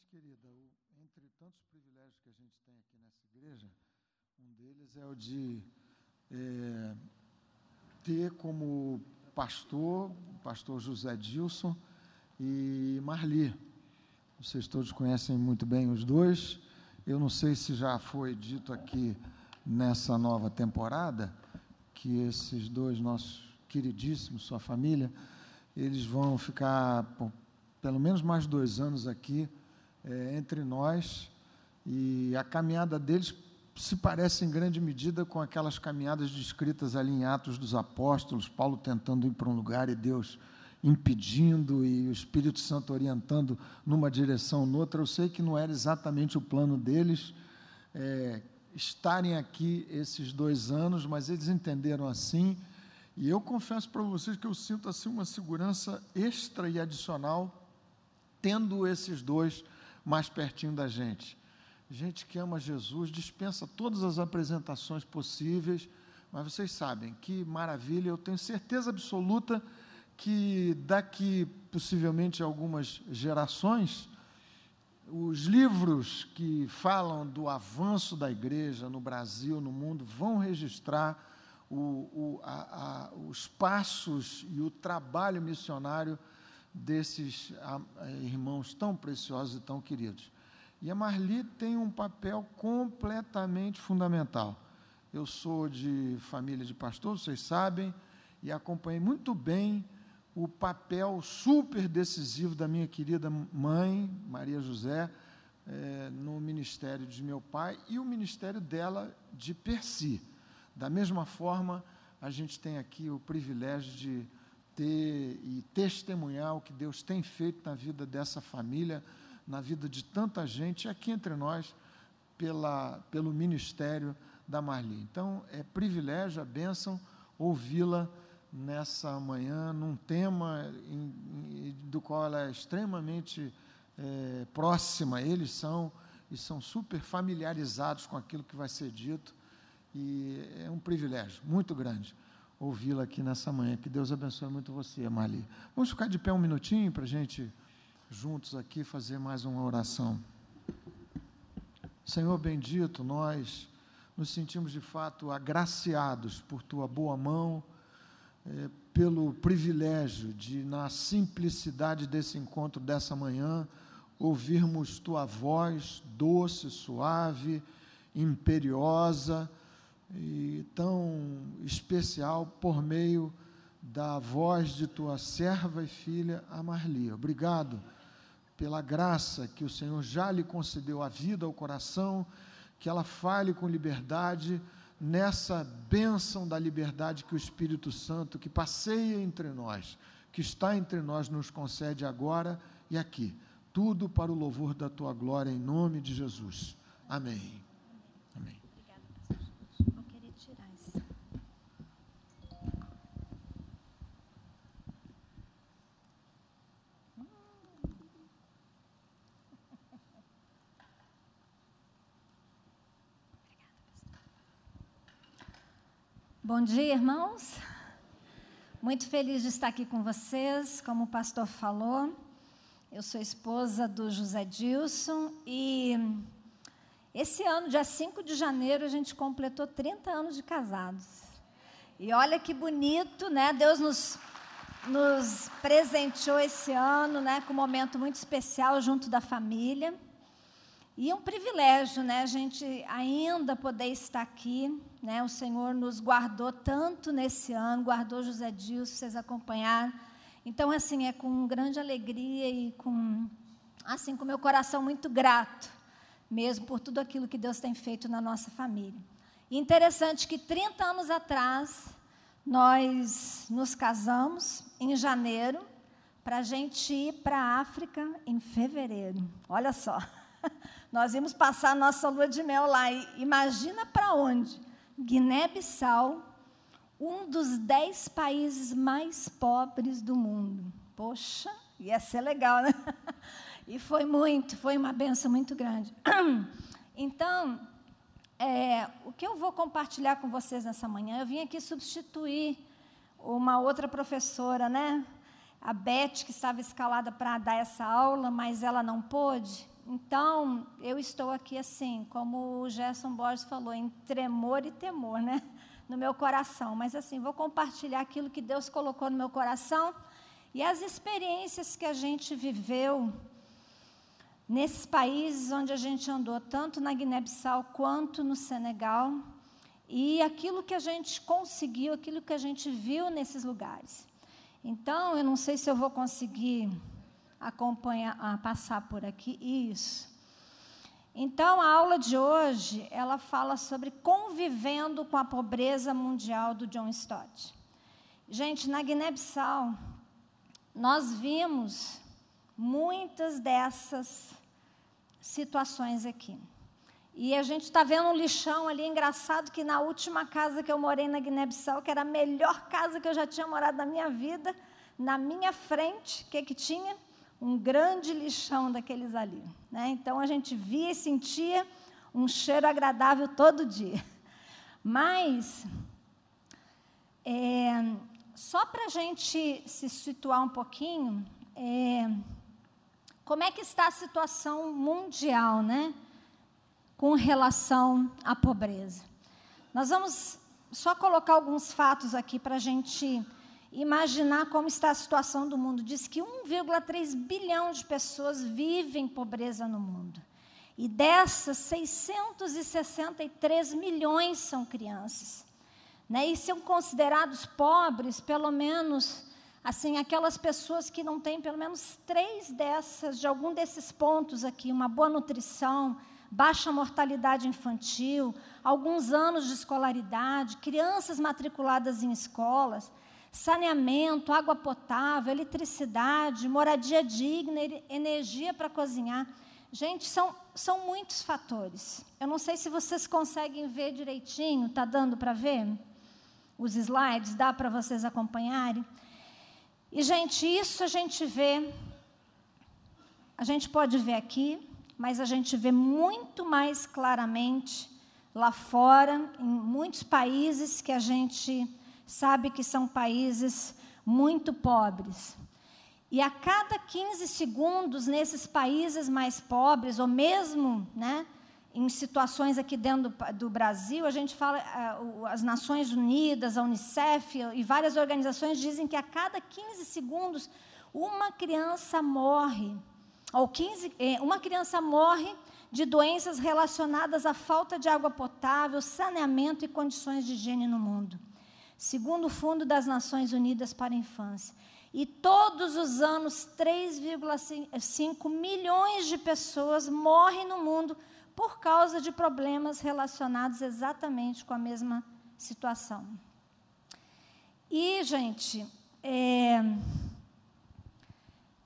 seguinte, querida, o, entre tantos privilégios que a gente tem aqui nessa igreja, um deles é o de é, ter como pastor, o pastor José Dilson e Marli. Vocês todos conhecem muito bem os dois. Eu não sei se já foi dito aqui nessa nova temporada que esses dois nossos queridíssimos, sua família, eles vão ficar por pelo menos mais dois anos aqui é, entre nós e a caminhada deles se parece em grande medida com aquelas caminhadas descritas ali em Atos dos Apóstolos, Paulo tentando ir para um lugar e Deus impedindo e o Espírito Santo orientando numa direção ou noutra. Eu sei que não era exatamente o plano deles é, estarem aqui esses dois anos, mas eles entenderam assim. E eu confesso para vocês que eu sinto assim uma segurança extra e adicional tendo esses dois mais pertinho da gente. Gente que ama Jesus dispensa todas as apresentações possíveis, mas vocês sabem que maravilha, eu tenho certeza absoluta que daqui possivelmente algumas gerações, os livros que falam do avanço da igreja no Brasil, no mundo, vão registrar o, o, a, a, os passos e o trabalho missionário desses irmãos tão preciosos e tão queridos. E a Marli tem um papel completamente fundamental. Eu sou de família de pastor, vocês sabem, e acompanhei muito bem o papel super decisivo da minha querida mãe, Maria José, é, no ministério de meu pai e o ministério dela de Persi. Da mesma forma, a gente tem aqui o privilégio de ter e testemunhar o que Deus tem feito na vida dessa família, na vida de tanta gente aqui entre nós, pela, pelo ministério da Marli. Então, é privilégio, a bênção, ouvi-la nessa manhã, num tema em, em, do qual ela é extremamente é, próxima, eles são, e são super familiarizados com aquilo que vai ser dito, e é um privilégio muito grande ouvi-la aqui nessa manhã. Que Deus abençoe muito você, Mali. Vamos ficar de pé um minutinho para a gente, juntos aqui, fazer mais uma oração. Senhor bendito, nós nos sentimos de fato agraciados por tua boa mão, é, pelo privilégio de, na simplicidade desse encontro dessa manhã, ouvirmos tua voz doce, suave, imperiosa e tão especial por meio da voz de tua serva e filha Amarli. Obrigado pela graça que o Senhor já lhe concedeu a vida, ao coração, que ela fale com liberdade nessa bênção da liberdade que o Espírito Santo, que passeia entre nós, que está entre nós, nos concede agora e aqui. Tudo para o louvor da tua glória, em nome de Jesus. Amém. Bom dia, irmãos. Muito feliz de estar aqui com vocês, como o pastor falou. Eu sou esposa do José Dilson e esse ano, dia 5 de janeiro, a gente completou 30 anos de casados. E olha que bonito, né? Deus nos, nos presenteou esse ano, né, com um momento muito especial junto da família. E é um privilégio, né, a gente ainda poder estar aqui, né? O Senhor nos guardou tanto nesse ano, guardou José Dilson, vocês acompanharam. Então, assim, é com grande alegria e com assim com meu coração muito grato, mesmo por tudo aquilo que Deus tem feito na nossa família. E interessante que 30 anos atrás nós nos casamos em janeiro para a gente ir para a África em fevereiro. Olha só. Nós íamos passar nossa lua de mel lá. E imagina para onde? Guiné-Bissau, um dos dez países mais pobres do mundo. Poxa, ia ser legal, né? E foi muito, foi uma benção muito grande. Então, é, o que eu vou compartilhar com vocês nessa manhã, eu vim aqui substituir uma outra professora, né? A Beth, que estava escalada para dar essa aula, mas ela não pôde. Então, eu estou aqui assim, como o Gerson Borges falou, em tremor e temor, né? No meu coração. Mas assim, vou compartilhar aquilo que Deus colocou no meu coração e as experiências que a gente viveu nesses países onde a gente andou, tanto na Guiné-Bissau quanto no Senegal, e aquilo que a gente conseguiu, aquilo que a gente viu nesses lugares. Então, eu não sei se eu vou conseguir acompanhar, a passar por aqui isso. Então, a aula de hoje, ela fala sobre convivendo com a pobreza mundial do John Stott. Gente, na Guiné-Bissau, nós vimos muitas dessas situações aqui. E a gente está vendo um lixão ali, engraçado que na última casa que eu morei na Guiné-Bissau, que era a melhor casa que eu já tinha morado na minha vida, na minha frente, o que, que tinha? Um grande lixão daqueles ali. Né? Então a gente via e sentia um cheiro agradável todo dia. Mas, é, só para a gente se situar um pouquinho, é, como é que está a situação mundial, né? Com relação à pobreza. Nós vamos só colocar alguns fatos aqui para a gente imaginar como está a situação do mundo. Diz que 1,3 bilhão de pessoas vivem pobreza no mundo. E dessas, 663 milhões são crianças. Né? E são considerados pobres, pelo menos assim, aquelas pessoas que não têm pelo menos três dessas, de algum desses pontos aqui, uma boa nutrição, baixa mortalidade infantil, alguns anos de escolaridade, crianças matriculadas em escolas, saneamento, água potável, eletricidade, moradia digna, energia para cozinhar. Gente, são, são muitos fatores. Eu não sei se vocês conseguem ver direitinho, está dando para ver? Os slides, dá para vocês acompanharem? E, gente, isso a gente vê, a gente pode ver aqui, mas a gente vê muito mais claramente lá fora, em muitos países que a gente sabe que são países muito pobres. E a cada 15 segundos, nesses países mais pobres, ou mesmo né, em situações aqui dentro do, do Brasil, a gente fala, uh, as Nações Unidas, a Unicef e várias organizações dizem que a cada 15 segundos uma criança morre, ou 15, eh, uma criança morre de doenças relacionadas à falta de água potável, saneamento e condições de higiene no mundo, segundo o Fundo das Nações Unidas para a Infância. E todos os anos, 3,5 milhões de pessoas morrem no mundo por causa de problemas relacionados exatamente com a mesma situação. E, gente, é,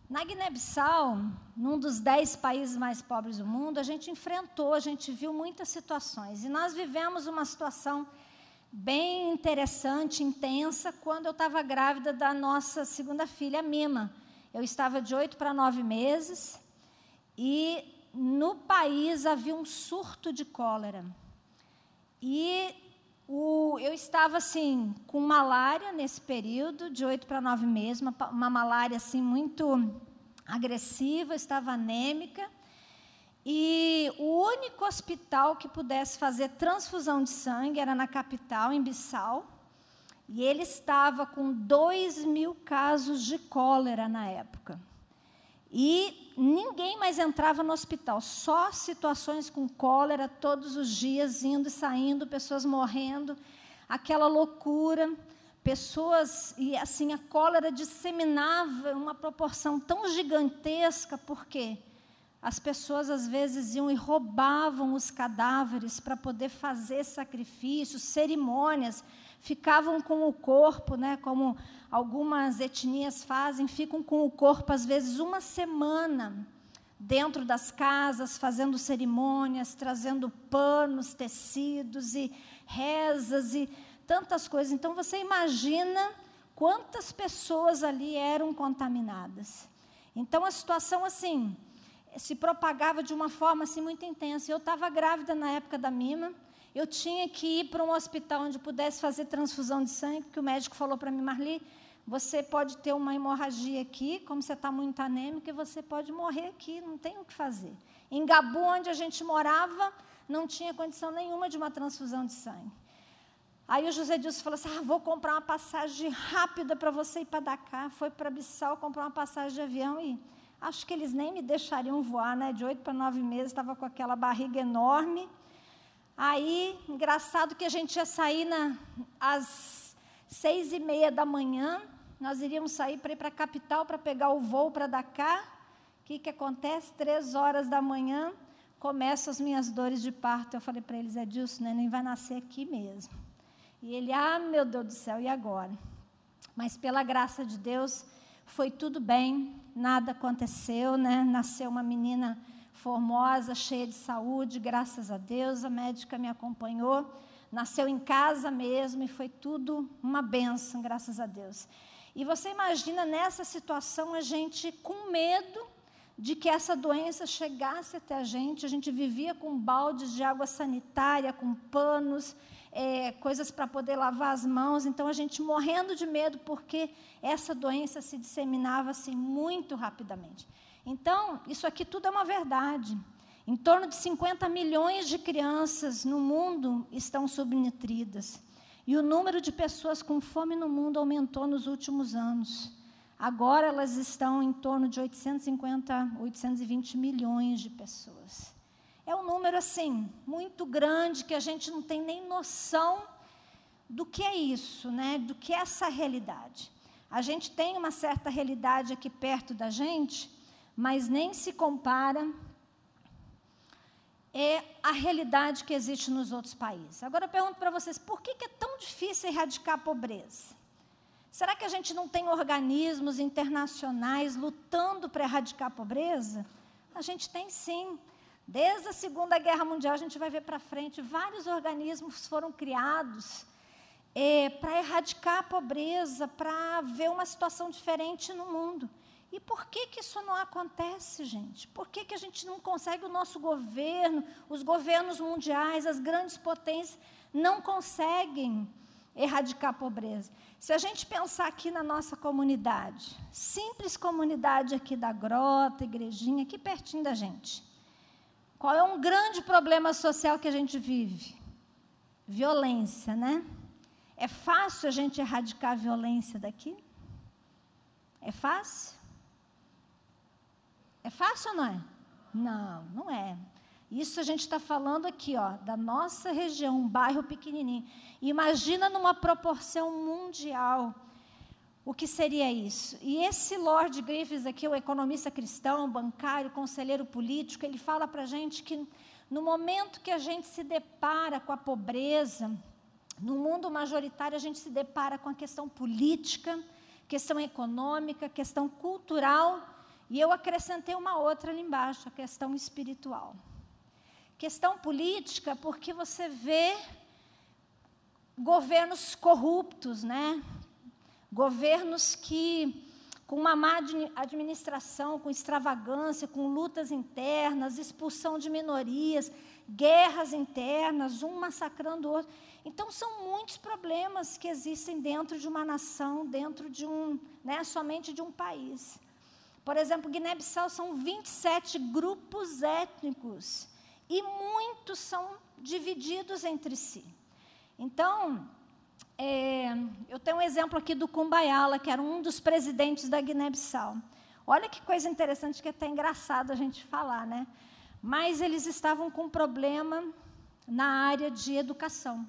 na Guiné-Bissau, num dos dez países mais pobres do mundo, a gente enfrentou, a gente viu muitas situações. E nós vivemos uma situação bem interessante, intensa, quando eu estava grávida da nossa segunda filha, Mima. Eu estava de oito para nove meses e no país havia um surto de cólera. E o, eu estava assim com malária nesse período, de oito para nove meses, uma, uma malária assim muito agressiva, estava anêmica. E o único hospital que pudesse fazer transfusão de sangue era na capital, em Bissau. E ele estava com dois mil casos de cólera na época. E ninguém mais entrava no hospital, só situações com cólera todos os dias, indo e saindo, pessoas morrendo, aquela loucura, pessoas, e assim, a cólera disseminava uma proporção tão gigantesca, por quê? As pessoas às vezes iam e roubavam os cadáveres para poder fazer sacrifícios, cerimônias, ficavam com o corpo, né, como algumas etnias fazem, ficam com o corpo às vezes uma semana dentro das casas, fazendo cerimônias, trazendo panos, tecidos e rezas e tantas coisas. Então você imagina quantas pessoas ali eram contaminadas. Então a situação assim se propagava de uma forma assim muito intensa. Eu estava grávida na época da Mima eu tinha que ir para um hospital onde pudesse fazer transfusão de sangue, porque o médico falou para mim, Marli, você pode ter uma hemorragia aqui, como você está muito anêmica, e você pode morrer aqui, não tem o que fazer. Em Gabu, onde a gente morava, não tinha condição nenhuma de uma transfusão de sangue. Aí o José Dilson falou assim: ah, vou comprar uma passagem rápida para você ir para Dakar. Foi para Bissau comprar uma passagem de avião e acho que eles nem me deixariam voar, né? De oito para nove meses, estava com aquela barriga enorme. Aí, engraçado que a gente ia sair na, às seis e meia da manhã, nós iríamos sair para ir para a capital para pegar o voo para Dakar. O que, que acontece? Três horas da manhã, começam as minhas dores de parto. Eu falei para eles, Edilson, né, nem vai nascer aqui mesmo. E ele, ah, meu Deus do céu, e agora? Mas pela graça de Deus, foi tudo bem, nada aconteceu, né? Nasceu uma menina formosa, cheia de saúde, graças a Deus, a médica me acompanhou. Nasceu em casa mesmo e foi tudo uma benção, graças a Deus. E você imagina nessa situação a gente com medo de que essa doença chegasse até a gente. A gente vivia com baldes de água sanitária, com panos, é, coisas para poder lavar as mãos. Então a gente morrendo de medo porque essa doença se disseminava assim muito rapidamente. Então, isso aqui tudo é uma verdade. Em torno de 50 milhões de crianças no mundo estão subnutridas. E o número de pessoas com fome no mundo aumentou nos últimos anos. Agora elas estão em torno de 850, 820 milhões de pessoas. É um número assim muito grande que a gente não tem nem noção do que é isso, né? Do que é essa realidade. A gente tem uma certa realidade aqui perto da gente, mas nem se compara é a realidade que existe nos outros países. Agora eu pergunto para vocês, por que, é tão difícil erradicar a pobreza? Será que a gente não tem organismos internacionais lutando para erradicar a pobreza? A gente tem sim. Desde a Segunda Guerra Mundial, a gente vai ver para frente, vários organismos foram criados é, para erradicar a pobreza, para ver uma situação diferente no mundo. E por que, que isso não acontece, gente? Por que, que a gente não consegue, o nosso governo, os governos mundiais, as grandes potências, não conseguem erradicar a pobreza? Se a gente pensar aqui na nossa comunidade, simples comunidade aqui da Grota, igrejinha, aqui pertinho da gente, qual é um grande problema social que a gente vive? Violência, né? É fácil a gente erradicar a violência daqui? É fácil? É fácil ou não é? Não, não é. Isso a gente está falando aqui, ó, da nossa região, um bairro pequenininho. Imagina numa proporção mundial o que seria isso. E esse Lord Griffiths aqui, o economista cristão, bancário, conselheiro político, ele fala para a gente que no momento que a gente se depara com a pobreza, no mundo majoritário a gente se depara com a questão política, questão econômica, questão cultural e eu acrescentei uma outra ali embaixo, a questão espiritual. Questão política, porque você vê governos corruptos, né? Governos que com uma má administração, com extravagância, com lutas internas, expulsão de minorias, guerras internas, um massacrando o outro. Então são muitos problemas que existem dentro de uma nação, dentro de um, né, somente de um país. Por exemplo, Guiné-Bissau são 27 grupos étnicos e muitos são divididos entre si. Então, é, eu tenho um exemplo aqui do Kumbayala, que era um dos presidentes da Guiné-Bissau. Olha que coisa interessante, que é até engraçado a gente falar, né? Mas eles estavam com um problema na área de educação.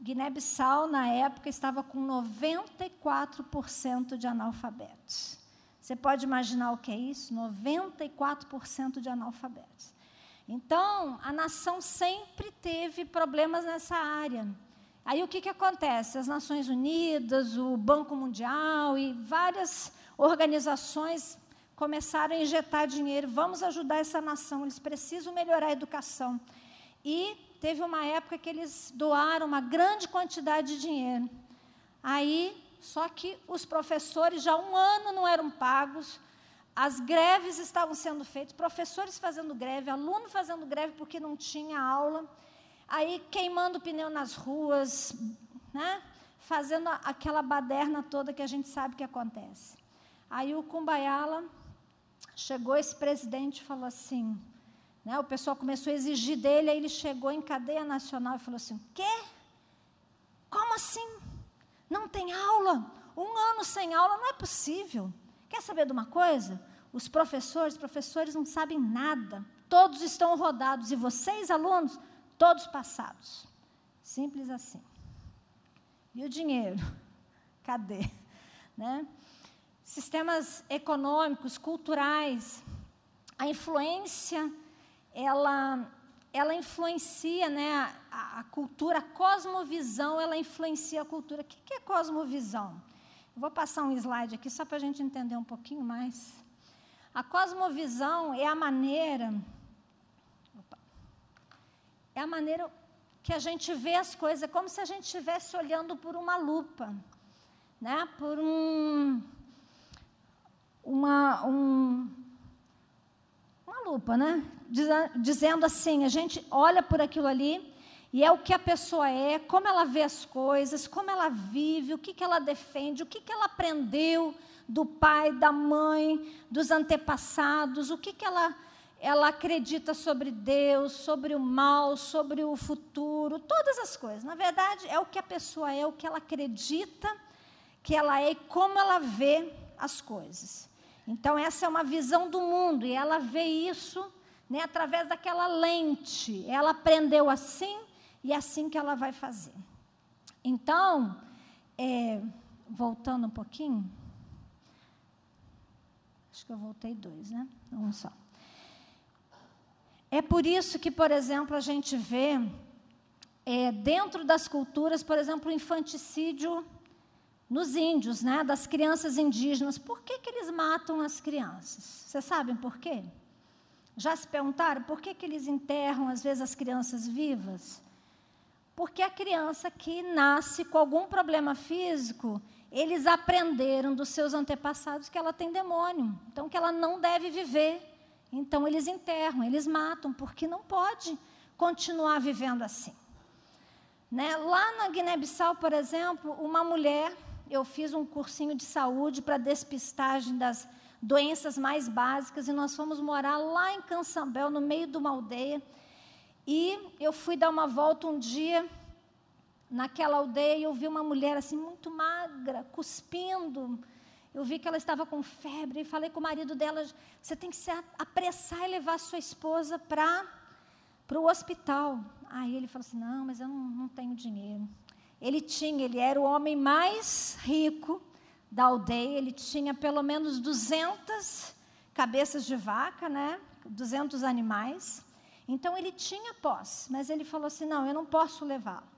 Guiné-Bissau, na época, estava com 94% de analfabetos. Você pode imaginar o que é isso? 94% de analfabetos. Então, a nação sempre teve problemas nessa área. Aí o que, que acontece? As Nações Unidas, o Banco Mundial e várias organizações começaram a injetar dinheiro. Vamos ajudar essa nação, eles precisam melhorar a educação. E teve uma época que eles doaram uma grande quantidade de dinheiro. Aí só que os professores já um ano não eram pagos, as greves estavam sendo feitas, professores fazendo greve, aluno fazendo greve porque não tinha aula, aí queimando pneu nas ruas, né? fazendo aquela baderna toda que a gente sabe que acontece. Aí o Cumbaiala chegou esse presidente e falou assim, né, o pessoal começou a exigir dele, aí ele chegou em cadeia nacional e falou assim, quê? Como assim? Não tem aula? Um ano sem aula não é possível. Quer saber de uma coisa? Os professores, professores não sabem nada. Todos estão rodados e vocês, alunos, todos passados. Simples assim. E o dinheiro? Cadê? Né? Sistemas econômicos, culturais, a influência, ela, ela influencia né, a, a cultura, a cosmovisão, ela influencia a cultura. O que, que é cosmovisão? Eu vou passar um slide aqui só para a gente entender um pouquinho mais. A cosmovisão é a maneira. É a maneira que a gente vê as coisas, é como se a gente estivesse olhando por uma lupa, né? por um, uma, um, uma lupa, né? dizendo assim: a gente olha por aquilo ali e é o que a pessoa é, como ela vê as coisas, como ela vive, o que, que ela defende, o que, que ela aprendeu do pai, da mãe, dos antepassados, o que, que ela ela acredita sobre Deus, sobre o mal, sobre o futuro, todas as coisas. Na verdade, é o que a pessoa é, o que ela acredita que ela é e como ela vê as coisas. Então, essa é uma visão do mundo, e ela vê isso né, através daquela lente. Ela aprendeu assim e é assim que ela vai fazer. Então, é, voltando um pouquinho. Acho que eu voltei dois, né? Um só. É por isso que, por exemplo, a gente vê é, dentro das culturas, por exemplo, o infanticídio nos índios, né, das crianças indígenas. Por que, que eles matam as crianças? Vocês sabem por quê? Já se perguntaram por que, que eles enterram, às vezes, as crianças vivas? Porque a criança que nasce com algum problema físico, eles aprenderam dos seus antepassados que ela tem demônio, então que ela não deve viver. Então eles enterram, eles matam, porque não pode continuar vivendo assim. Né? Lá na Guiné-Bissau, por exemplo, uma mulher, eu fiz um cursinho de saúde para despistagem das doenças mais básicas e nós fomos morar lá em Cansambel, no meio de uma aldeia. E eu fui dar uma volta um dia naquela aldeia e eu vi uma mulher assim muito magra, cuspindo, eu vi que ela estava com febre e falei com o marido dela: você tem que se apressar e levar sua esposa para o hospital. Aí ele falou assim: não, mas eu não, não tenho dinheiro. Ele tinha, ele era o homem mais rico da aldeia, ele tinha pelo menos 200 cabeças de vaca, né? 200 animais. Então ele tinha posse, mas ele falou assim: não, eu não posso levá-lo.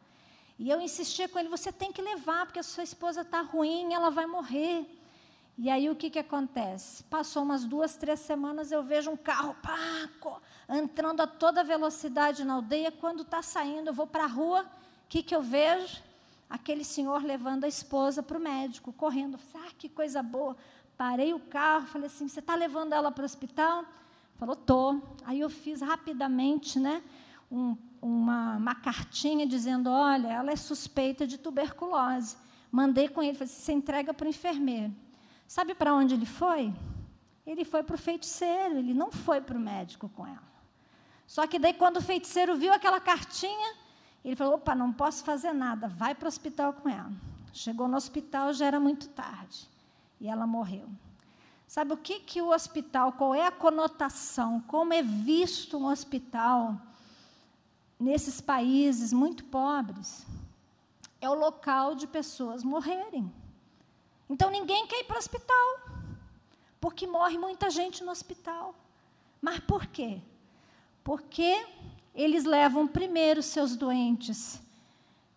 E eu insistia com ele: você tem que levar, porque a sua esposa está ruim, ela vai morrer. E aí o que, que acontece? Passou umas duas, três semanas, eu vejo um carro pá, entrando a toda velocidade na aldeia. Quando está saindo, eu vou para a rua, o que, que eu vejo? Aquele senhor levando a esposa para o médico, correndo. ah, que coisa boa. Parei o carro, falei assim: você está levando ela para o hospital? Falou, tô. Aí eu fiz rapidamente, né? Um, uma, uma cartinha dizendo: olha, ela é suspeita de tuberculose. Mandei com ele, falei: você entrega para o enfermeiro. Sabe para onde ele foi? Ele foi para o feiticeiro, ele não foi para o médico com ela. Só que daí, quando o feiticeiro viu aquela cartinha, ele falou: opa, não posso fazer nada, vai para o hospital com ela. Chegou no hospital, já era muito tarde, e ela morreu. Sabe o que, que o hospital, qual é a conotação, como é visto um hospital nesses países muito pobres? É o local de pessoas morrerem. Então ninguém quer ir para o hospital, porque morre muita gente no hospital. Mas por quê? Porque eles levam primeiro seus doentes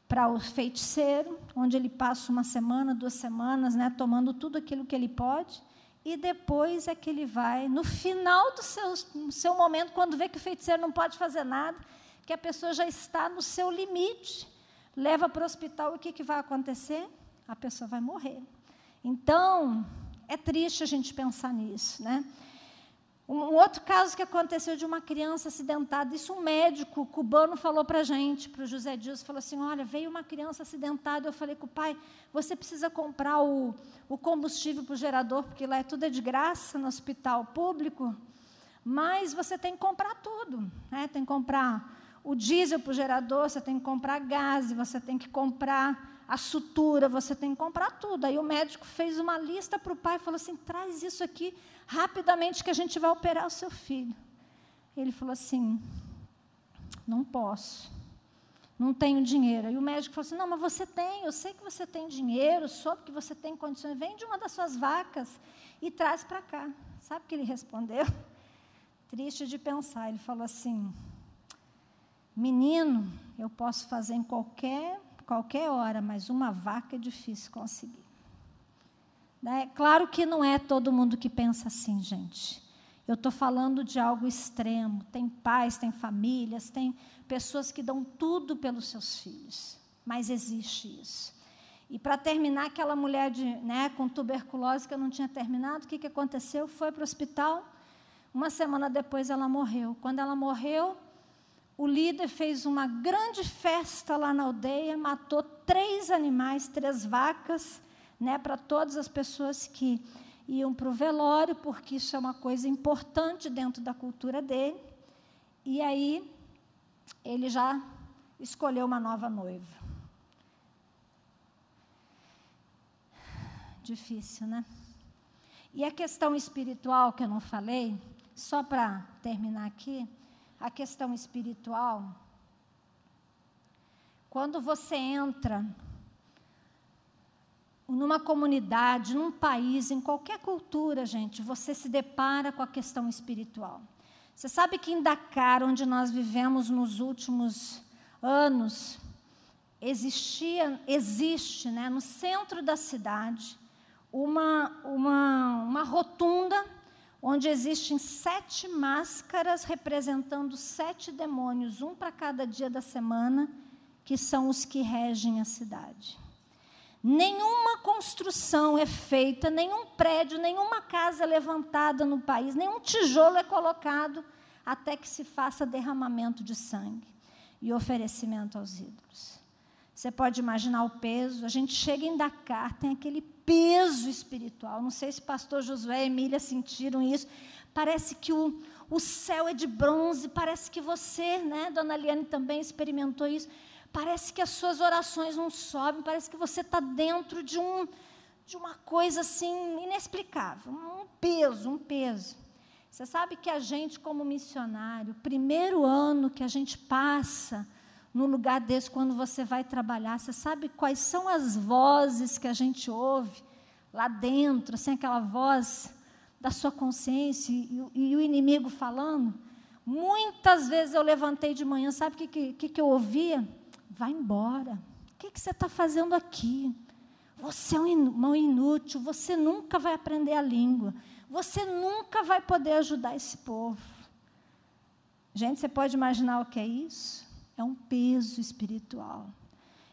para o feiticeiro, onde ele passa uma semana, duas semanas, né, tomando tudo aquilo que ele pode, e depois é que ele vai, no final do seu, seu momento, quando vê que o feiticeiro não pode fazer nada, que a pessoa já está no seu limite, leva para o hospital, o que, que vai acontecer? A pessoa vai morrer. Então, é triste a gente pensar nisso, né? Um outro caso que aconteceu de uma criança acidentada, isso um médico cubano falou para a gente, para o José Dias, falou assim, olha, veio uma criança acidentada, eu falei com o pai, você precisa comprar o, o combustível para o gerador, porque lá é tudo é de graça no hospital público, mas você tem que comprar tudo, né? tem que comprar o diesel para o gerador, você tem que comprar gás, você tem que comprar a sutura, você tem que comprar tudo. Aí o médico fez uma lista para o pai e falou assim: traz isso aqui rapidamente que a gente vai operar o seu filho. Ele falou assim: não posso, não tenho dinheiro. E o médico falou assim: não, mas você tem, eu sei que você tem dinheiro, soube que você tem condições, vende uma das suas vacas e traz para cá. Sabe o que ele respondeu? Triste de pensar, ele falou assim: menino, eu posso fazer em qualquer qualquer hora, mas uma vaca é difícil conseguir. Né? Claro que não é todo mundo que pensa assim, gente. Eu estou falando de algo extremo. Tem pais, tem famílias, tem pessoas que dão tudo pelos seus filhos. Mas existe isso. E para terminar, aquela mulher de, né, com tuberculose que eu não tinha terminado, o que, que aconteceu? Foi para o hospital. Uma semana depois ela morreu. Quando ela morreu, o líder fez uma grande festa lá na aldeia, matou três animais, três vacas, né, para todas as pessoas que iam para o velório, porque isso é uma coisa importante dentro da cultura dele. E aí ele já escolheu uma nova noiva. Difícil, né? E a questão espiritual que eu não falei, só para terminar aqui, a questão espiritual, quando você entra numa comunidade, num país, em qualquer cultura, gente, você se depara com a questão espiritual. Você sabe que em Dakar, onde nós vivemos nos últimos anos, existia, existe, né, no centro da cidade, uma, uma, uma rotunda onde existem sete máscaras representando sete demônios, um para cada dia da semana, que são os que regem a cidade. Nenhuma construção é feita, nenhum prédio, nenhuma casa é levantada no país, nenhum tijolo é colocado até que se faça derramamento de sangue e oferecimento aos ídolos. Você pode imaginar o peso. A gente chega em Dakar, tem aquele peso espiritual. Não sei se pastor Josué e Emília sentiram isso. Parece que o, o céu é de bronze, parece que você, né, dona Liane também experimentou isso. Parece que as suas orações não sobem, parece que você está dentro de, um, de uma coisa assim inexplicável, um peso, um peso. Você sabe que a gente, como missionário, primeiro ano que a gente passa no lugar desse, quando você vai trabalhar, você sabe quais são as vozes que a gente ouve lá dentro, assim, aquela voz da sua consciência e, e o inimigo falando? Muitas vezes eu levantei de manhã, sabe o que, que, que eu ouvia? Vai embora. O que, que você está fazendo aqui? Você é um inútil, você nunca vai aprender a língua, você nunca vai poder ajudar esse povo. Gente, você pode imaginar o que é isso? É um peso espiritual.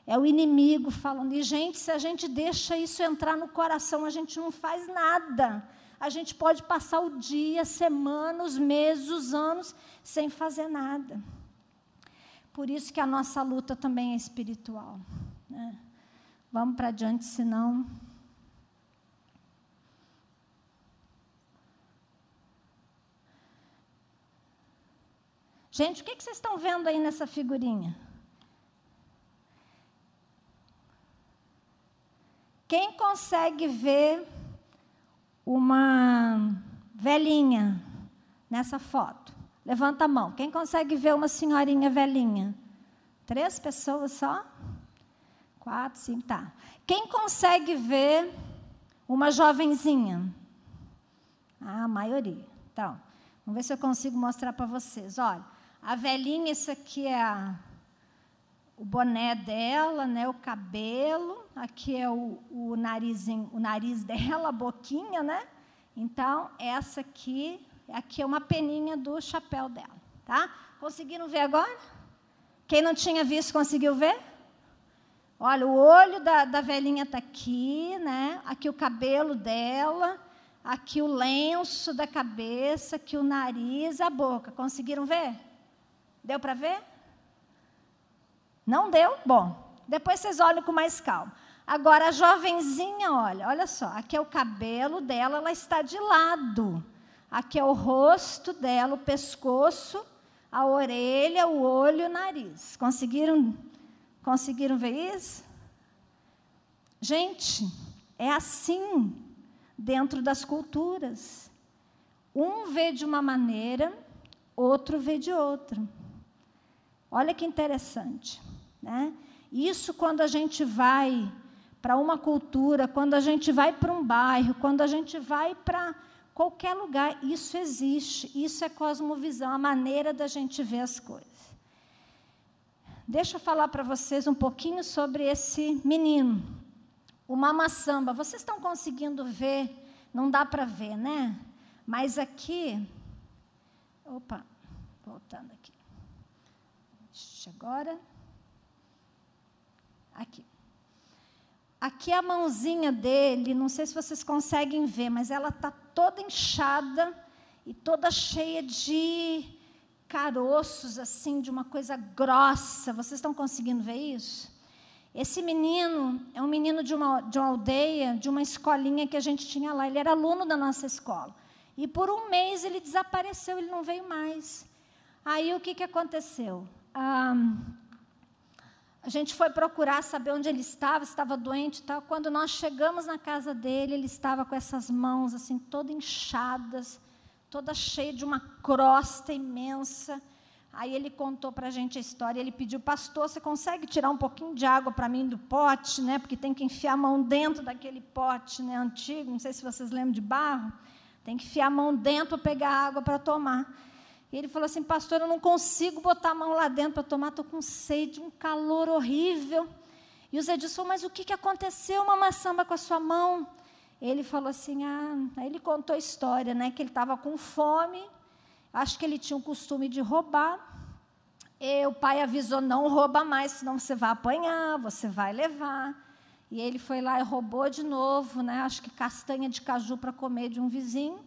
É o inimigo falando. E, gente, se a gente deixa isso entrar no coração, a gente não faz nada. A gente pode passar o dia, a semana, os meses, os anos, sem fazer nada. Por isso que a nossa luta também é espiritual. Né? Vamos para adiante, senão. Gente, o que vocês estão vendo aí nessa figurinha? Quem consegue ver uma velhinha nessa foto? Levanta a mão. Quem consegue ver uma senhorinha velhinha? Três pessoas só? Quatro, cinco, tá. Quem consegue ver uma jovenzinha? Ah, a maioria. Então, vamos ver se eu consigo mostrar para vocês. Olha, a velhinha, isso aqui é a, o boné dela, né, o cabelo, aqui é o, o, narizinho, o nariz dela, a boquinha, né? Então, essa aqui, aqui é uma peninha do chapéu dela, tá? Conseguiram ver agora? Quem não tinha visto, conseguiu ver? Olha, o olho da, da velhinha está aqui, né? Aqui o cabelo dela, aqui o lenço da cabeça, aqui o nariz, a boca. Conseguiram ver? Deu para ver? Não deu? Bom, depois vocês olham com mais calma. Agora, a jovenzinha, olha, olha só, aqui é o cabelo dela, ela está de lado. Aqui é o rosto dela, o pescoço, a orelha, o olho, o nariz. Conseguiram, conseguiram ver isso? Gente, é assim dentro das culturas. Um vê de uma maneira, outro vê de outra. Olha que interessante. Né? Isso quando a gente vai para uma cultura, quando a gente vai para um bairro, quando a gente vai para qualquer lugar, isso existe, isso é cosmovisão, a maneira da gente ver as coisas. Deixa eu falar para vocês um pouquinho sobre esse menino, o Mama. Vocês estão conseguindo ver? Não dá para ver, né? Mas aqui, opa, voltando aqui. Agora. Aqui. Aqui a mãozinha dele, não sei se vocês conseguem ver, mas ela está toda inchada e toda cheia de caroços, assim, de uma coisa grossa. Vocês estão conseguindo ver isso? Esse menino é um menino de uma, de uma aldeia, de uma escolinha que a gente tinha lá. Ele era aluno da nossa escola. E por um mês ele desapareceu, ele não veio mais. Aí o que, que aconteceu? A gente foi procurar saber onde ele estava, estava doente e tal. Quando nós chegamos na casa dele, ele estava com essas mãos assim, todas inchadas, toda cheia de uma crosta imensa. Aí ele contou para a gente a história. Ele pediu, pastor, você consegue tirar um pouquinho de água para mim do pote, né? Porque tem que enfiar a mão dentro daquele pote, né? Antigo. Não sei se vocês lembram de barro. Tem que enfiar a mão dentro para pegar água para tomar. E ele falou assim, pastor, eu não consigo botar a mão lá dentro para tomar, estou com sede, um calor horrível. E o Zé disse, mas o que, que aconteceu, mamãe samba, com a sua mão? Ele falou assim, ah, aí ele contou a história, né, que ele estava com fome, acho que ele tinha o costume de roubar. E o pai avisou, não rouba mais, senão você vai apanhar, você vai levar. E ele foi lá e roubou de novo, né, acho que castanha de caju para comer de um vizinho.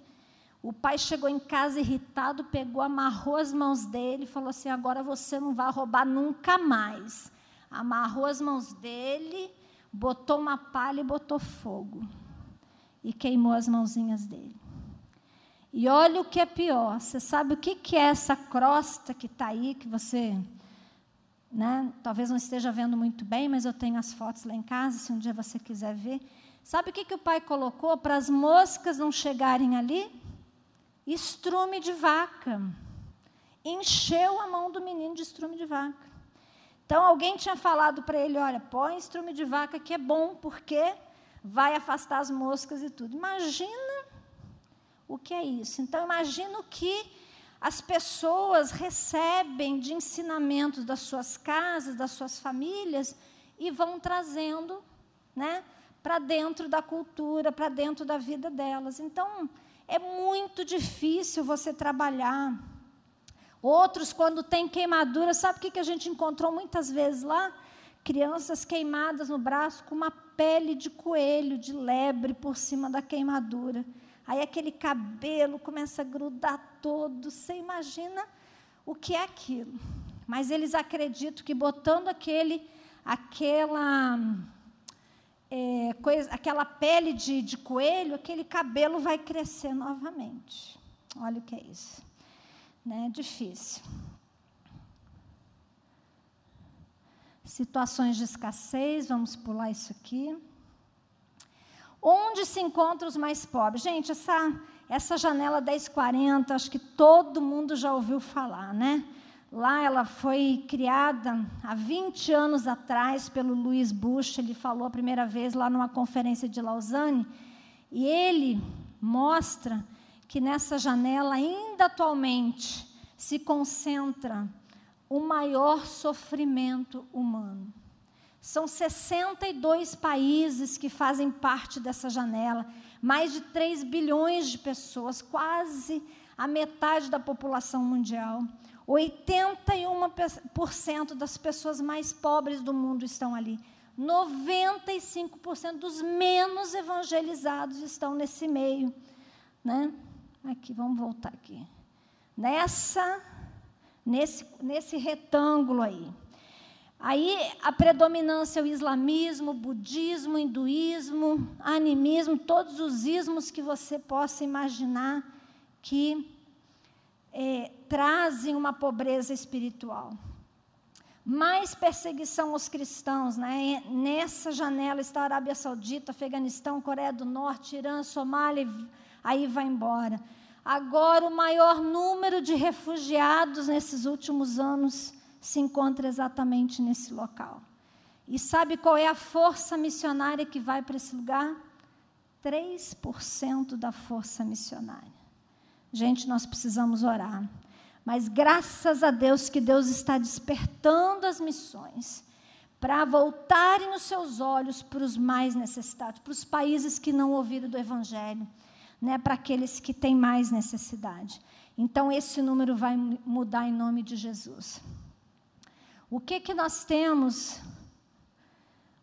O pai chegou em casa irritado, pegou, amarrou as mãos dele e falou assim: agora você não vai roubar nunca mais. Amarrou as mãos dele, botou uma palha e botou fogo. E queimou as mãozinhas dele. E olha o que é pior: você sabe o que, é essa crosta que está aí, que você. Né, talvez não esteja vendo muito bem, mas eu tenho as fotos lá em casa, se um dia você quiser ver. Sabe o que, que o pai colocou para as moscas não chegarem ali? Estrume de vaca. Encheu a mão do menino de estrume de vaca. Então alguém tinha falado para ele: olha, põe estrume de vaca que é bom, porque vai afastar as moscas e tudo. Imagina o que é isso. Então imagina o que as pessoas recebem de ensinamentos das suas casas, das suas famílias e vão trazendo, né, para dentro da cultura, para dentro da vida delas. Então, é muito difícil você trabalhar. Outros, quando tem queimadura, sabe o que a gente encontrou muitas vezes lá? Crianças queimadas no braço com uma pele de coelho, de lebre por cima da queimadura. Aí aquele cabelo começa a grudar todo. Você imagina o que é aquilo. Mas eles acreditam que botando aquele, aquela é, coisa, aquela pele de, de coelho, aquele cabelo vai crescer novamente. Olha o que é isso. Né? Difícil. Situações de escassez, vamos pular isso aqui. Onde se encontram os mais pobres? Gente, essa, essa janela 1040, acho que todo mundo já ouviu falar, né? Lá ela foi criada há 20 anos atrás pelo Louis Bush, ele falou a primeira vez lá numa conferência de Lausanne, e ele mostra que nessa janela ainda atualmente se concentra o maior sofrimento humano. São 62 países que fazem parte dessa janela, mais de 3 bilhões de pessoas, quase a metade da população mundial. 81% das pessoas mais pobres do mundo estão ali. 95% dos menos evangelizados estão nesse meio. né? Aqui, vamos voltar aqui. Nessa, nesse, nesse retângulo aí. Aí a predominância é o islamismo, budismo, hinduísmo, animismo, todos os ismos que você possa imaginar que é, trazem uma pobreza espiritual. Mais perseguição aos cristãos, né? Nessa janela está a Arábia Saudita, Afeganistão, Coreia do Norte, Irã, Somália, aí vai embora. Agora o maior número de refugiados nesses últimos anos se encontra exatamente nesse local. E sabe qual é a força missionária que vai para esse lugar? 3% da força missionária. Gente, nós precisamos orar. Mas graças a Deus que Deus está despertando as missões para voltarem os seus olhos para os mais necessitados, para os países que não ouviram do Evangelho, né, para aqueles que têm mais necessidade. Então, esse número vai mudar em nome de Jesus. O que, que nós temos?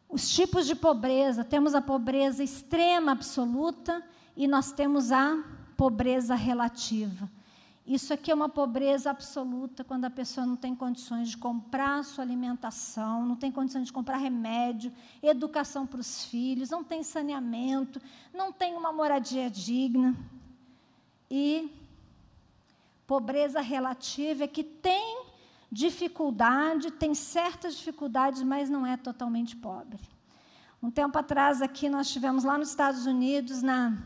Os tipos de pobreza. Temos a pobreza extrema, absoluta, e nós temos a pobreza relativa. Isso aqui é uma pobreza absoluta, quando a pessoa não tem condições de comprar sua alimentação, não tem condições de comprar remédio, educação para os filhos, não tem saneamento, não tem uma moradia digna. E pobreza relativa é que tem dificuldade, tem certas dificuldades, mas não é totalmente pobre. Um tempo atrás, aqui, nós estivemos lá nos Estados Unidos, na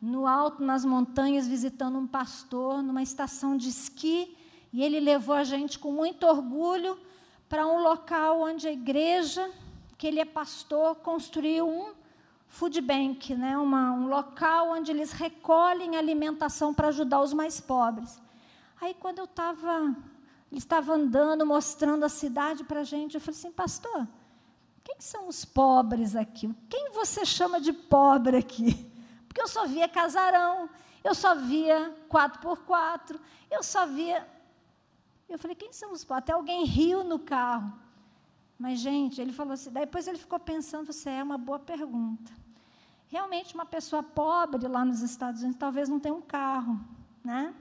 no alto, nas montanhas, visitando um pastor numa estação de esqui, e ele levou a gente com muito orgulho para um local onde a igreja, que ele é pastor, construiu um food bank, né? Uma, um local onde eles recolhem alimentação para ajudar os mais pobres. Aí, quando eu estava, ele estava andando, mostrando a cidade para a gente, eu falei assim, pastor, quem são os pobres aqui? Quem você chama de pobre aqui? Porque eu só via casarão, eu só via quatro por quatro, eu só via. Eu falei, quem são os pobres? Até alguém riu no carro. Mas, gente, ele falou assim, depois ele ficou pensando, você é uma boa pergunta. Realmente, uma pessoa pobre lá nos Estados Unidos talvez não tenha um carro, né?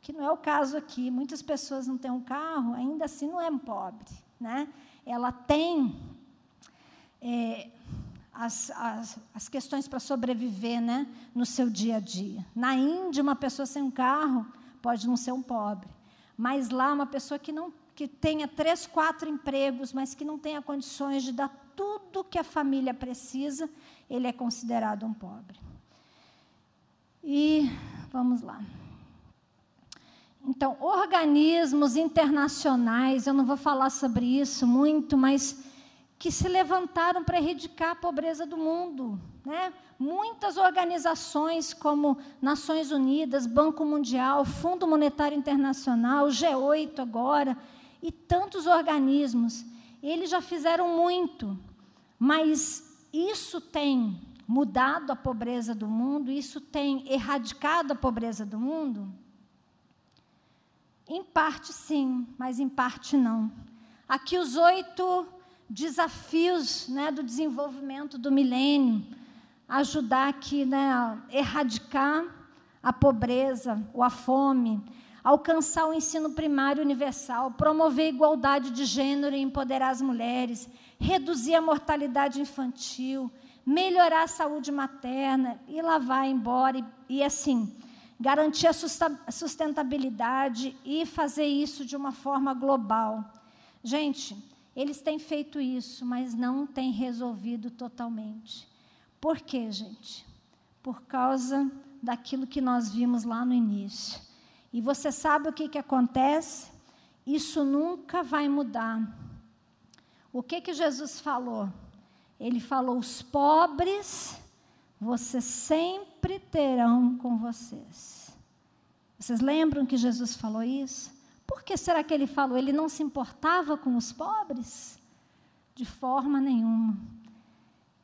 Que não é o caso aqui. Muitas pessoas não têm um carro, ainda assim não é pobre, né? Ela tem é, as, as, as questões para sobreviver né, no seu dia a dia. Na Índia, uma pessoa sem um carro pode não ser um pobre, mas lá, uma pessoa que não que tenha três, quatro empregos, mas que não tenha condições de dar tudo que a família precisa, ele é considerado um pobre. E vamos lá. Então, organismos internacionais, eu não vou falar sobre isso muito, mas que se levantaram para erradicar a pobreza do mundo. Né? Muitas organizações, como Nações Unidas, Banco Mundial, Fundo Monetário Internacional, G8 agora, e tantos organismos, eles já fizeram muito, mas isso tem mudado a pobreza do mundo, isso tem erradicado a pobreza do mundo? Em parte sim, mas em parte não. Aqui os oito desafios né, do desenvolvimento do milênio, ajudar aqui né, a erradicar a pobreza ou a fome, alcançar o ensino primário universal, promover a igualdade de gênero e empoderar as mulheres, reduzir a mortalidade infantil, melhorar a saúde materna e lá vai embora e, e assim garantir a sustentabilidade e fazer isso de uma forma global. Gente, eles têm feito isso, mas não têm resolvido totalmente. Por quê, gente? Por causa daquilo que nós vimos lá no início. E você sabe o que, que acontece? Isso nunca vai mudar. O que, que Jesus falou? Ele falou: os pobres vocês sempre terão com vocês. Vocês lembram que Jesus falou isso? Por que será que ele falou? Ele não se importava com os pobres? De forma nenhuma.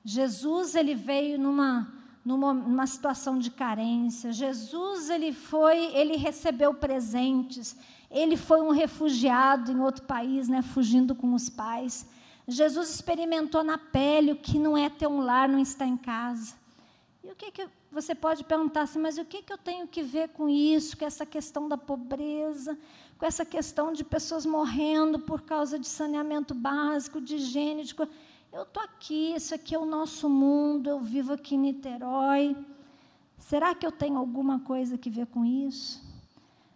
Jesus ele veio numa, numa, numa situação de carência. Jesus ele foi, ele recebeu presentes. Ele foi um refugiado em outro país, né, fugindo com os pais. Jesus experimentou na pele o que não é ter um lar, não estar em casa. E o que, que você pode perguntar assim, mas o que, que eu tenho que ver com isso, com essa questão da pobreza, com essa questão de pessoas morrendo por causa de saneamento básico, de higiene, de eu estou aqui, esse aqui é o nosso mundo, eu vivo aqui em Niterói. Será que eu tenho alguma coisa que ver com isso?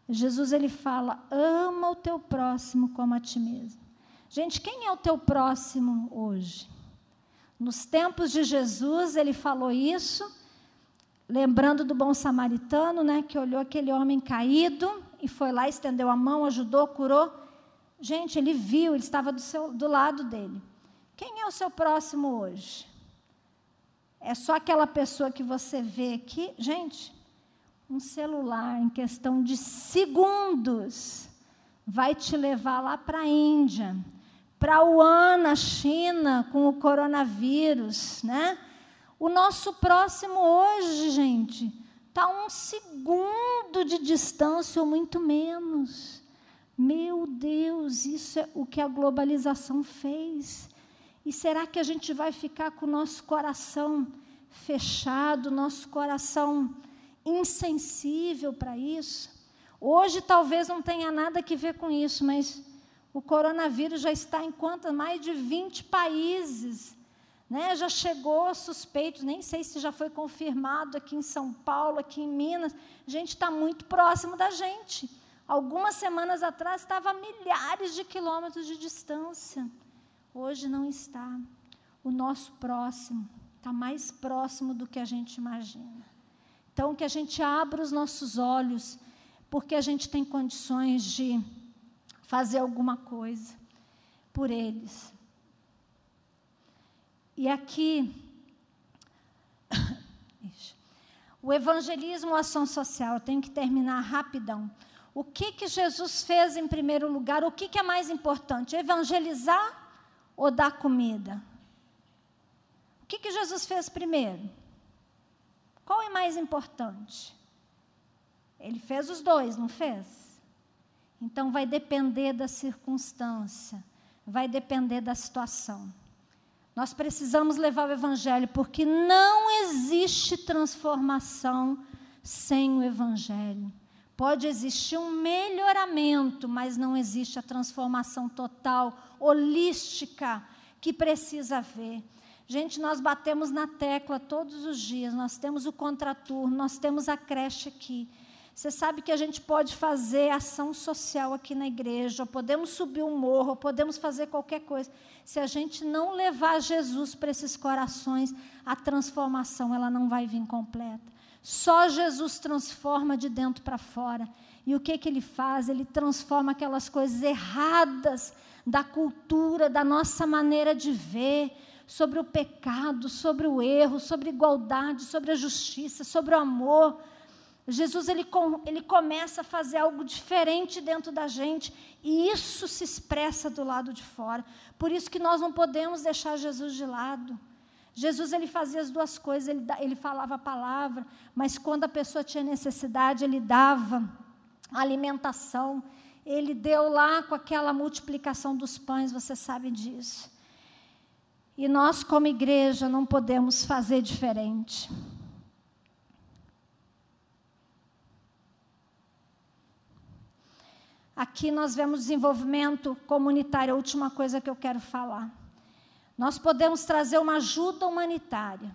Jesus ele fala: ama o teu próximo como a ti mesmo. Gente, quem é o teu próximo hoje? Nos tempos de Jesus, ele falou isso, lembrando do bom samaritano, né, que olhou aquele homem caído e foi lá, estendeu a mão, ajudou, curou. Gente, ele viu, ele estava do, seu, do lado dele. Quem é o seu próximo hoje? É só aquela pessoa que você vê aqui? Gente, um celular em questão de segundos vai te levar lá para a Índia para Wuhan, na China, com o coronavírus, né? O nosso próximo hoje, gente, está um segundo de distância ou muito menos. Meu Deus, isso é o que a globalização fez. E será que a gente vai ficar com o nosso coração fechado, nosso coração insensível para isso? Hoje talvez não tenha nada que ver com isso, mas o coronavírus já está em quantas? Mais de 20 países. Né? Já chegou suspeitos, nem sei se já foi confirmado aqui em São Paulo, aqui em Minas. A gente está muito próximo da gente. Algumas semanas atrás estava a milhares de quilômetros de distância. Hoje não está. O nosso próximo está mais próximo do que a gente imagina. Então, que a gente abra os nossos olhos, porque a gente tem condições de fazer alguma coisa por eles. E aqui, o evangelismo, a ação social, eu tenho que terminar rapidão. O que, que Jesus fez em primeiro lugar? O que, que é mais importante? Evangelizar ou dar comida? O que, que Jesus fez primeiro? Qual é mais importante? Ele fez os dois, não fez? Então, vai depender da circunstância, vai depender da situação. Nós precisamos levar o Evangelho, porque não existe transformação sem o Evangelho. Pode existir um melhoramento, mas não existe a transformação total, holística, que precisa haver. Gente, nós batemos na tecla todos os dias, nós temos o contraturno, nós temos a creche aqui. Você sabe que a gente pode fazer ação social aqui na igreja, ou podemos subir um morro, ou podemos fazer qualquer coisa. Se a gente não levar Jesus para esses corações, a transformação ela não vai vir completa. Só Jesus transforma de dentro para fora. E o que, que ele faz? Ele transforma aquelas coisas erradas da cultura, da nossa maneira de ver, sobre o pecado, sobre o erro, sobre igualdade, sobre a justiça, sobre o amor Jesus ele, ele começa a fazer algo diferente dentro da gente e isso se expressa do lado de fora. Por isso que nós não podemos deixar Jesus de lado. Jesus ele fazia as duas coisas, ele, ele falava a palavra, mas quando a pessoa tinha necessidade, ele dava alimentação. Ele deu lá com aquela multiplicação dos pães, você sabe disso. E nós, como igreja, não podemos fazer diferente. Aqui nós vemos desenvolvimento comunitário, a última coisa que eu quero falar. Nós podemos trazer uma ajuda humanitária.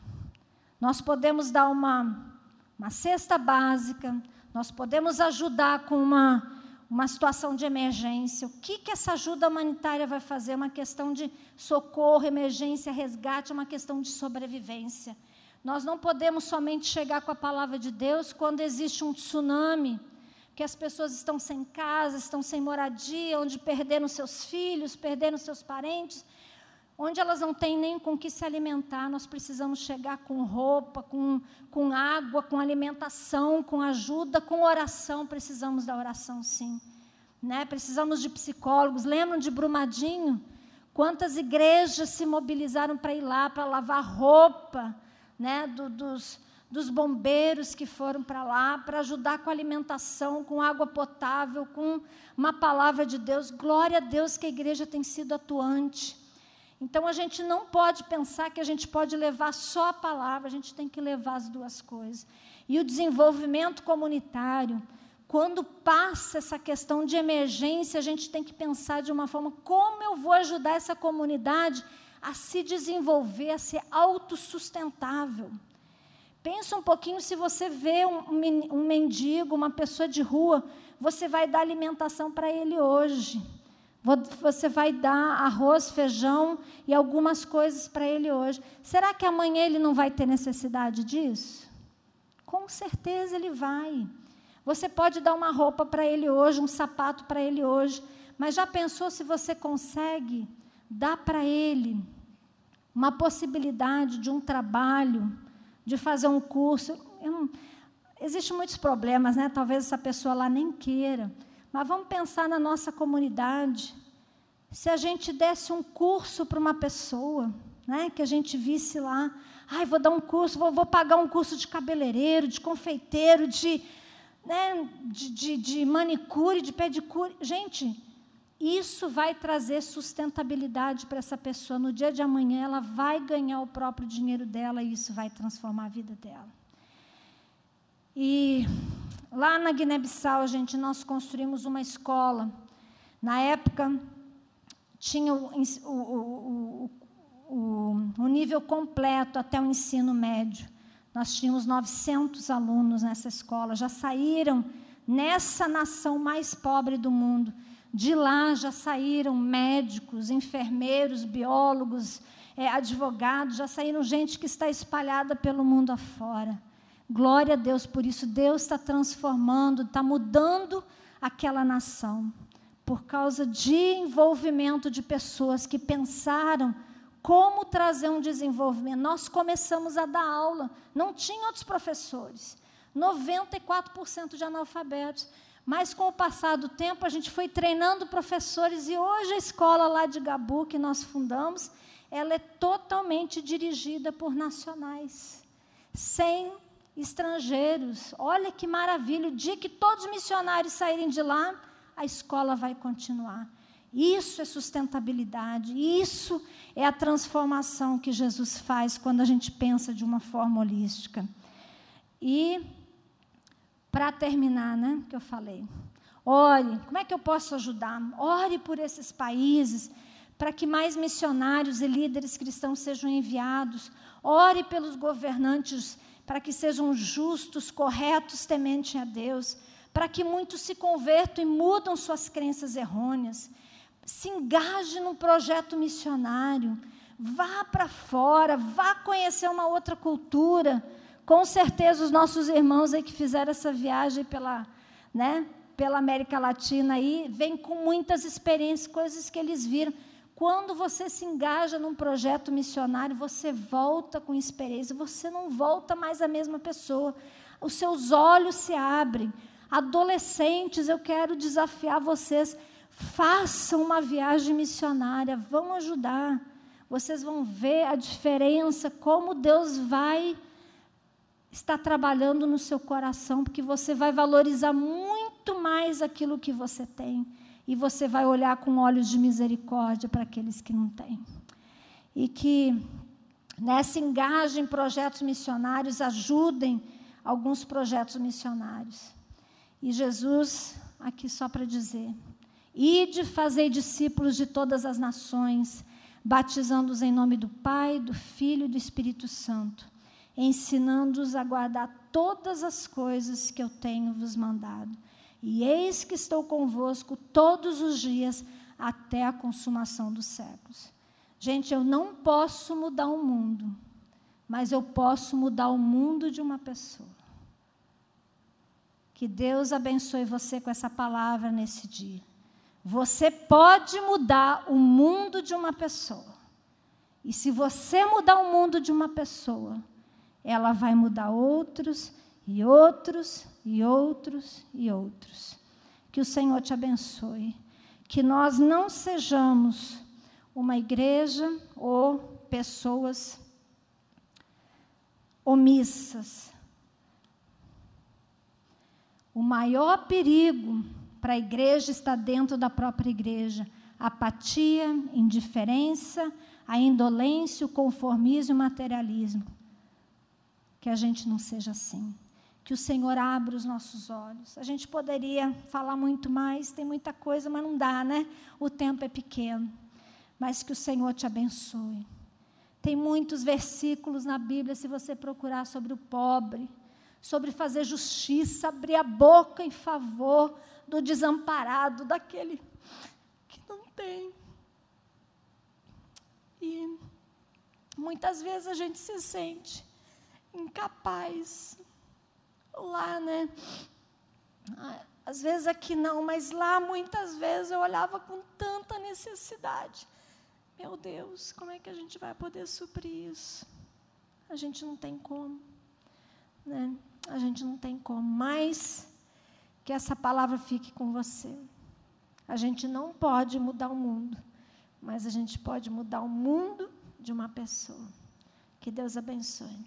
Nós podemos dar uma, uma cesta básica, nós podemos ajudar com uma, uma situação de emergência. O que, que essa ajuda humanitária vai fazer? Uma questão de socorro, emergência, resgate, uma questão de sobrevivência. Nós não podemos somente chegar com a palavra de Deus quando existe um tsunami que as pessoas estão sem casa, estão sem moradia, onde perderam seus filhos, perderam seus parentes, onde elas não têm nem com que se alimentar. Nós precisamos chegar com roupa, com, com água, com alimentação, com ajuda, com oração. Precisamos da oração, sim. Né? Precisamos de psicólogos. Lembram de Brumadinho? Quantas igrejas se mobilizaram para ir lá, para lavar roupa né? Do, dos, dos bombeiros que foram para lá para ajudar com alimentação, com água potável, com uma palavra de Deus. Glória a Deus que a igreja tem sido atuante. Então a gente não pode pensar que a gente pode levar só a palavra, a gente tem que levar as duas coisas. E o desenvolvimento comunitário, quando passa essa questão de emergência, a gente tem que pensar de uma forma como eu vou ajudar essa comunidade a se desenvolver, a ser autossustentável. Pensa um pouquinho se você vê um, um mendigo, uma pessoa de rua, você vai dar alimentação para ele hoje. Você vai dar arroz, feijão e algumas coisas para ele hoje. Será que amanhã ele não vai ter necessidade disso? Com certeza ele vai. Você pode dar uma roupa para ele hoje, um sapato para ele hoje, mas já pensou se você consegue dar para ele uma possibilidade de um trabalho, de fazer um curso? Existem muitos problemas, né? Talvez essa pessoa lá nem queira. Mas vamos pensar na nossa comunidade. Se a gente desse um curso para uma pessoa, né, que a gente visse lá, ai, vou dar um curso, vou, vou pagar um curso de cabeleireiro, de confeiteiro, de, né, de, de, de manicure, de pedicure. Gente, isso vai trazer sustentabilidade para essa pessoa. No dia de amanhã, ela vai ganhar o próprio dinheiro dela e isso vai transformar a vida dela. E lá na Guiné-Bissau, gente, nós construímos uma escola. Na época, tinha o, o, o, o, nível completo até o ensino médio. Nós tínhamos 900 alunos nessa escola, já saíram nessa nação mais pobre do mundo. De lá já saíram médicos, enfermeiros, biólogos, é, advogados, já saíram gente que está espalhada pelo mundo afora. Glória a Deus por isso. Deus está transformando, está mudando aquela nação. Por causa de envolvimento de pessoas que pensaram como trazer um desenvolvimento. Nós começamos a dar aula, não tinha outros professores. 94% de analfabetos. Mas com o passar do tempo, a gente foi treinando professores e hoje a escola lá de Gabu, que nós fundamos, ela é totalmente dirigida por nacionais, sem estrangeiros. Olha que maravilha! O dia que todos os missionários saírem de lá, a escola vai continuar. Isso é sustentabilidade, isso é a transformação que Jesus faz quando a gente pensa de uma forma holística. E, para terminar, né, que eu falei, ore, como é que eu posso ajudar? Ore por esses países, para que mais missionários e líderes cristãos sejam enviados. Ore pelos governantes para que sejam justos, corretos, tementes a Deus, para que muitos se convertam e mudam suas crenças errôneas. Se engaje num projeto missionário, vá para fora, vá conhecer uma outra cultura. Com certeza os nossos irmãos aí que fizeram essa viagem pela, né, pela América Latina aí, vêm com muitas experiências, coisas que eles viram. Quando você se engaja num projeto missionário, você volta com experiência, você não volta mais a mesma pessoa. Os seus olhos se abrem. Adolescentes, eu quero desafiar vocês, façam uma viagem missionária, vão ajudar. Vocês vão ver a diferença, como Deus vai estar trabalhando no seu coração, porque você vai valorizar muito mais aquilo que você tem e você vai olhar com olhos de misericórdia para aqueles que não têm. E que nessa engajem em projetos missionários ajudem alguns projetos missionários. E Jesus, aqui só para dizer: ide fazer discípulos de todas as nações, batizando-os em nome do Pai, do Filho e do Espírito Santo, ensinando-os a guardar todas as coisas que eu tenho vos mandado. E eis que estou convosco todos os dias até a consumação dos séculos. Gente, eu não posso mudar o mundo, mas eu posso mudar o mundo de uma pessoa. Que Deus abençoe você com essa palavra nesse dia. Você pode mudar o mundo de uma pessoa. E se você mudar o mundo de uma pessoa, ela vai mudar outros e outros e outros e outros. Que o Senhor te abençoe. Que nós não sejamos uma igreja ou pessoas omissas. O maior perigo para a igreja está dentro da própria igreja. Apatia, indiferença, a indolência, o conformismo e o materialismo. Que a gente não seja assim. Que o Senhor abra os nossos olhos. A gente poderia falar muito mais, tem muita coisa, mas não dá, né? O tempo é pequeno. Mas que o Senhor te abençoe. Tem muitos versículos na Bíblia, se você procurar sobre o pobre, sobre fazer justiça, abrir a boca em favor do desamparado, daquele que não tem. E muitas vezes a gente se sente incapaz. Lá, né? Ah, às vezes aqui não, mas lá muitas vezes eu olhava com tanta necessidade. Meu Deus, como é que a gente vai poder suprir isso? A gente não tem como. Né? A gente não tem como. Mas que essa palavra fique com você. A gente não pode mudar o mundo, mas a gente pode mudar o mundo de uma pessoa. Que Deus abençoe.